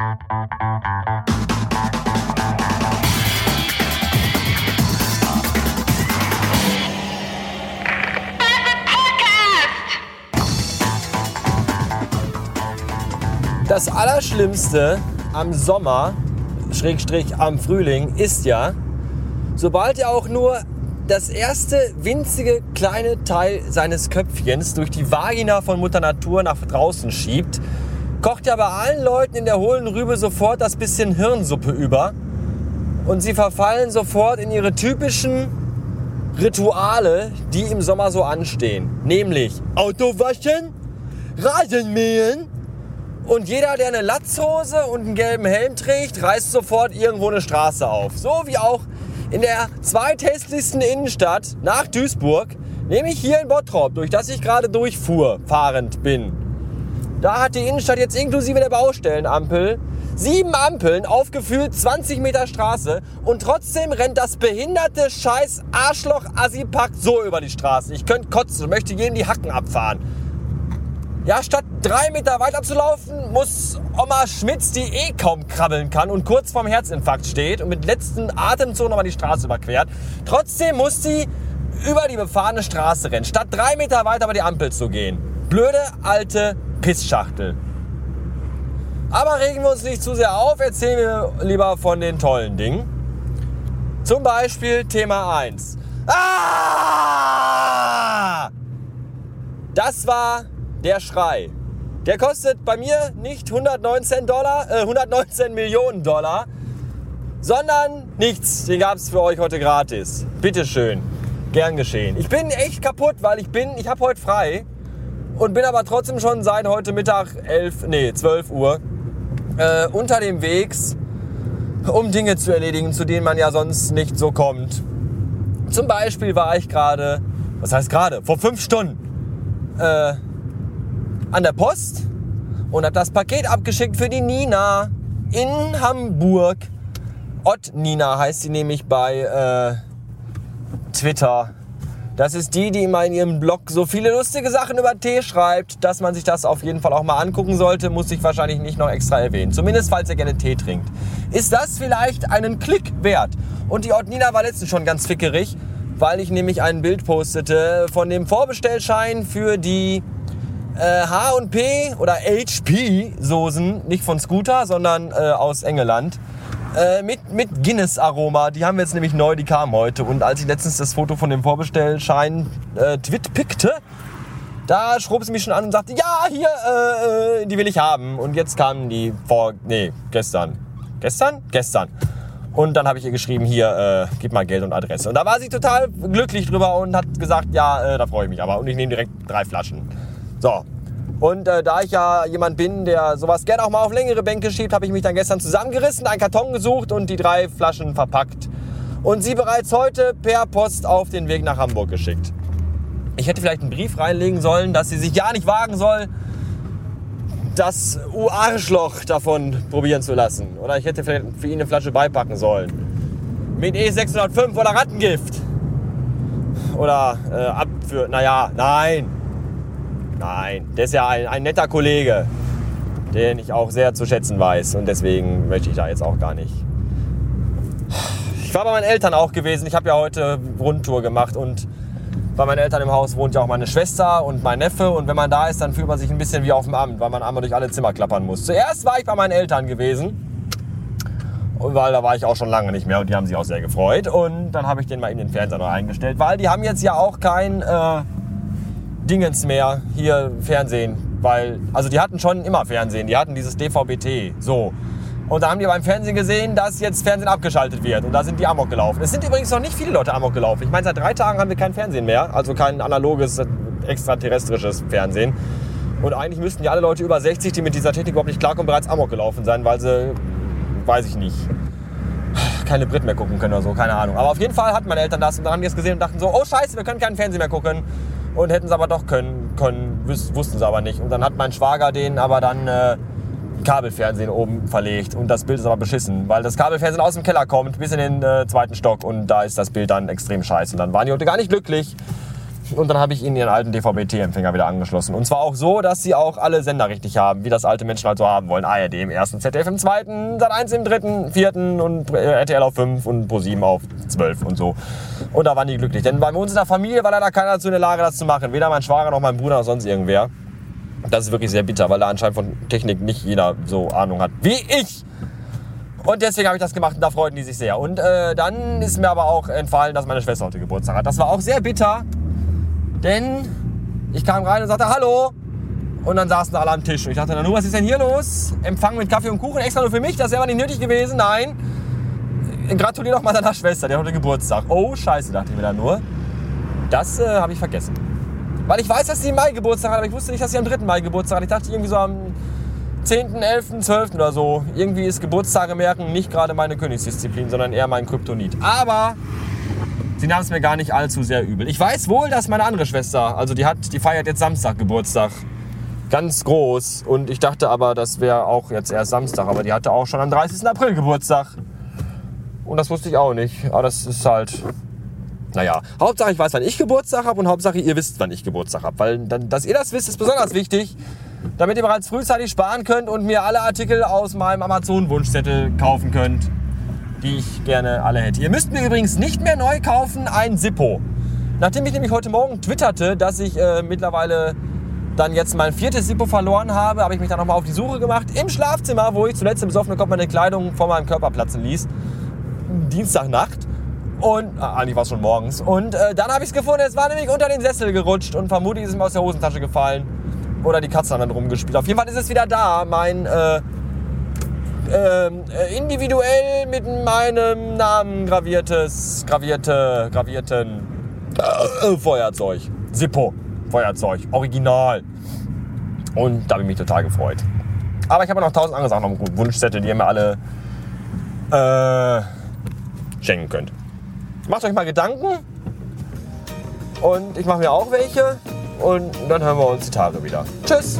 Das Allerschlimmste am Sommer, Schrägstrich am Frühling, ist ja, sobald er auch nur das erste winzige kleine Teil seines Köpfchens durch die Vagina von Mutter Natur nach draußen schiebt, kocht ja bei allen Leuten in der hohlen Rübe sofort das bisschen Hirnsuppe über und sie verfallen sofort in ihre typischen Rituale, die im Sommer so anstehen. Nämlich Auto waschen, Rasen mähen und jeder, der eine Latzhose und einen gelben Helm trägt, reißt sofort irgendwo eine Straße auf. So wie auch in der zweithässlichsten Innenstadt nach Duisburg, nämlich hier in Bottrop, durch das ich gerade durchfuhr, fahrend bin. Da hat die Innenstadt jetzt inklusive der Baustellenampel sieben Ampeln auf gefühlt 20 Meter Straße und trotzdem rennt das behinderte scheiß Arschloch Assi-Pack so über die Straße. Ich könnte kotzen und möchte jedem die Hacken abfahren. Ja, statt drei Meter weiter zu laufen, muss Oma Schmitz, die eh kaum krabbeln kann und kurz vorm Herzinfarkt steht und mit letzten Atemzug nochmal die Straße überquert. Trotzdem muss sie über die befahrene Straße rennen, statt drei Meter weiter über die Ampel zu gehen. Blöde alte Pissschachtel. Aber regen wir uns nicht zu sehr auf, erzählen wir lieber von den tollen Dingen. Zum Beispiel Thema 1. Ah! Das war der Schrei. Der kostet bei mir nicht 119 Dollar, äh, 119 Millionen Dollar, sondern nichts. Den gab es für euch heute gratis. Bitteschön. Gern geschehen. Ich bin echt kaputt, weil ich bin, ich habe heute frei und bin aber trotzdem schon seit heute Mittag 11, nee, 12 Uhr äh, unter dem Wegs, um Dinge zu erledigen, zu denen man ja sonst nicht so kommt. Zum Beispiel war ich gerade, was heißt gerade, vor fünf Stunden äh, an der Post und habe das Paket abgeschickt für die Nina in Hamburg. Ott Nina heißt sie nämlich bei äh, Twitter. Das ist die, die immer in ihrem Blog so viele lustige Sachen über Tee schreibt, dass man sich das auf jeden Fall auch mal angucken sollte, muss ich wahrscheinlich nicht noch extra erwähnen. Zumindest falls ihr gerne Tee trinkt. Ist das vielleicht einen Klick wert? Und die Ott Nina war letztens schon ganz fickerig, weil ich nämlich ein Bild postete von dem Vorbestellschein für die äh, H&P oder HP Soßen, nicht von Scooter, sondern äh, aus Engeland. Äh, mit, mit Guinness-Aroma. Die haben wir jetzt nämlich neu, die kamen heute. Und als ich letztens das Foto von dem Vorbestellschein äh, twitpickte, da schrob sie mich schon an und sagte, ja, hier, äh, äh, die will ich haben. Und jetzt kamen die vor, nee, gestern. Gestern? Gestern. Und dann habe ich ihr geschrieben, hier, äh, gib mal Geld und Adresse. Und da war sie total glücklich drüber und hat gesagt, ja, äh, da freue ich mich aber. Und ich nehme direkt drei Flaschen. So. Und äh, da ich ja jemand bin, der sowas gerne auch mal auf längere Bänke schiebt, habe ich mich dann gestern zusammengerissen, einen Karton gesucht und die drei Flaschen verpackt. Und sie bereits heute per Post auf den Weg nach Hamburg geschickt. Ich hätte vielleicht einen Brief reinlegen sollen, dass sie sich ja nicht wagen soll, das U-Arschloch davon probieren zu lassen. Oder ich hätte vielleicht für ihn eine Flasche beipacken sollen. Mit E605 oder Rattengift. Oder äh, ab für, naja, nein, Nein, der ist ja ein, ein netter Kollege, den ich auch sehr zu schätzen weiß. Und deswegen möchte ich da jetzt auch gar nicht. Ich war bei meinen Eltern auch gewesen. Ich habe ja heute Rundtour gemacht und bei meinen Eltern im Haus wohnt ja auch meine Schwester und mein Neffe. Und wenn man da ist, dann fühlt man sich ein bisschen wie auf dem Amt, weil man einmal durch alle Zimmer klappern muss. Zuerst war ich bei meinen Eltern gewesen. Weil da war ich auch schon lange nicht mehr und die haben sich auch sehr gefreut. Und dann habe ich den mal in den Fernseher noch eingestellt, weil die haben jetzt ja auch kein äh, Dingens mehr hier Fernsehen. Weil, also die hatten schon immer Fernsehen, die hatten dieses DVB-T, so. Und da haben die beim Fernsehen gesehen, dass jetzt Fernsehen abgeschaltet wird. Und da sind die Amok gelaufen. Es sind übrigens noch nicht viele Leute Amok gelaufen. Ich meine, seit drei Tagen haben wir kein Fernsehen mehr. Also kein analoges, extraterrestrisches Fernsehen. Und eigentlich müssten ja alle Leute über 60, die mit dieser Technik überhaupt nicht klarkommen, bereits Amok gelaufen sein, weil sie, weiß ich nicht, keine Brit mehr gucken können oder so, keine Ahnung. Aber auf jeden Fall hatten meine Eltern das und dann haben die es gesehen und dachten so, oh scheiße, wir können keinen Fernsehen mehr gucken und hätten es aber doch können, können wussten sie aber nicht. Und dann hat mein Schwager den aber dann äh, Kabelfernsehen oben verlegt und das Bild ist aber beschissen, weil das Kabelfernsehen aus dem Keller kommt bis in den äh, zweiten Stock und da ist das Bild dann extrem scheiße. Und dann waren die heute gar nicht glücklich. Und dann habe ich ihnen ihren alten DVB-T-Empfänger wieder angeschlossen. Und zwar auch so, dass sie auch alle Sender richtig haben, wie das alte Menschen halt so haben wollen. ARD im ersten, ZDF im zweiten, Sat 1 im dritten, vierten und RTL auf 5 und ProSieben auf 12 und so. Und da waren die glücklich. Denn bei uns in der Familie war leider keiner dazu in der Lage, das zu machen. Weder mein Schwager noch mein Bruder noch sonst irgendwer. Das ist wirklich sehr bitter, weil da anscheinend von Technik nicht jeder so Ahnung hat wie ich. Und deswegen habe ich das gemacht und da freuten die sich sehr. Und äh, dann ist mir aber auch entfallen, dass meine Schwester heute Geburtstag hat. Das war auch sehr bitter, denn ich kam rein und sagte Hallo. Und dann saßen alle am Tisch. Und ich dachte, na, was ist denn hier los? Empfang mit Kaffee und Kuchen extra nur für mich? Das wäre nicht nötig gewesen. Nein. Gratuliere doch mal deiner Schwester, die hat heute Geburtstag. Oh, scheiße, dachte ich mir dann nur. Das äh, habe ich vergessen. Weil ich weiß, dass sie im Mai Geburtstag hat, aber ich wusste nicht, dass sie am 3. Mai Geburtstag hat. Ich dachte irgendwie so am 10., 11., 12. oder so. Irgendwie ist Geburtstage merken nicht gerade meine Königsdisziplin, sondern eher mein Kryptonit. Aber sie nahm es mir gar nicht allzu sehr übel. Ich weiß wohl, dass meine andere Schwester, also die hat, die feiert jetzt Samstag Geburtstag. Ganz groß. Und ich dachte aber, das wäre auch jetzt erst Samstag. Aber die hatte auch schon am 30. April Geburtstag. Und das wusste ich auch nicht. Aber das ist halt. Naja, Hauptsache ich weiß, wann ich Geburtstag habe und Hauptsache ihr wisst, wann ich Geburtstag habe. Weil, dann, dass ihr das wisst, ist besonders wichtig damit ihr bereits frühzeitig sparen könnt und mir alle Artikel aus meinem Amazon-Wunschzettel kaufen könnt, die ich gerne alle hätte. Ihr müsst mir übrigens nicht mehr neu kaufen ein Sippo. Nachdem ich nämlich heute Morgen twitterte, dass ich äh, mittlerweile dann jetzt mein viertes Sippo verloren habe, habe ich mich dann nochmal auf die Suche gemacht im Schlafzimmer, wo ich zuletzt im besoffenen Kopf meine Kleidung vor meinem Körper platzen ließ. Dienstagnacht. Und ah, eigentlich war es schon morgens. Und äh, dann habe ich es gefunden. Es war nämlich unter den Sessel gerutscht und vermutlich ist es mir aus der Hosentasche gefallen. Oder die Katze haben dann rumgespielt. Auf jeden Fall ist es wieder da. Mein äh, äh, individuell mit meinem Namen graviertes, gravierte, gravierten äh, Feuerzeug. Sippo. Feuerzeug. Original. Und da habe ich mich total gefreut. Aber ich habe noch tausend andere Sachen auf dem Wunschzettel, die ihr mir alle äh, schenken könnt. Macht euch mal Gedanken. Und ich mache mir auch welche und dann hören wir uns die Tage wieder. Tschüss!